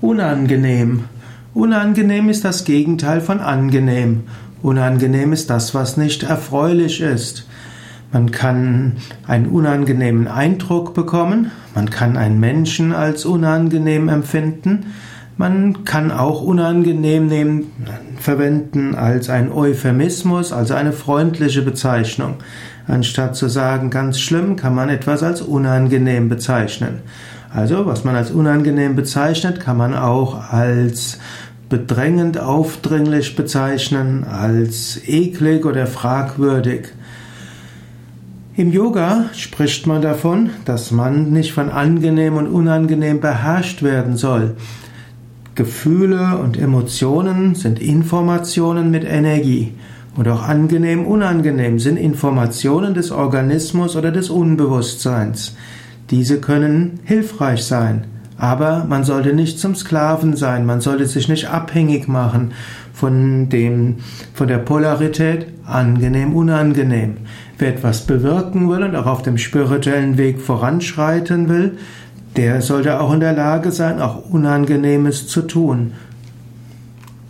Unangenehm. Unangenehm ist das Gegenteil von angenehm. Unangenehm ist das, was nicht erfreulich ist. Man kann einen unangenehmen Eindruck bekommen, man kann einen Menschen als unangenehm empfinden, man kann auch unangenehm nehmen, verwenden als ein Euphemismus, also eine freundliche Bezeichnung. Anstatt zu sagen ganz schlimm, kann man etwas als unangenehm bezeichnen. Also, was man als unangenehm bezeichnet, kann man auch als bedrängend, aufdringlich bezeichnen, als eklig oder fragwürdig. Im Yoga spricht man davon, dass man nicht von angenehm und unangenehm beherrscht werden soll. Gefühle und Emotionen sind Informationen mit Energie. Und auch angenehm, unangenehm sind Informationen des Organismus oder des Unbewusstseins. Diese können hilfreich sein, aber man sollte nicht zum Sklaven sein, man sollte sich nicht abhängig machen von dem, von der Polarität. Angenehm, unangenehm. Wer etwas bewirken will und auch auf dem spirituellen Weg voranschreiten will, der sollte auch in der Lage sein, auch Unangenehmes zu tun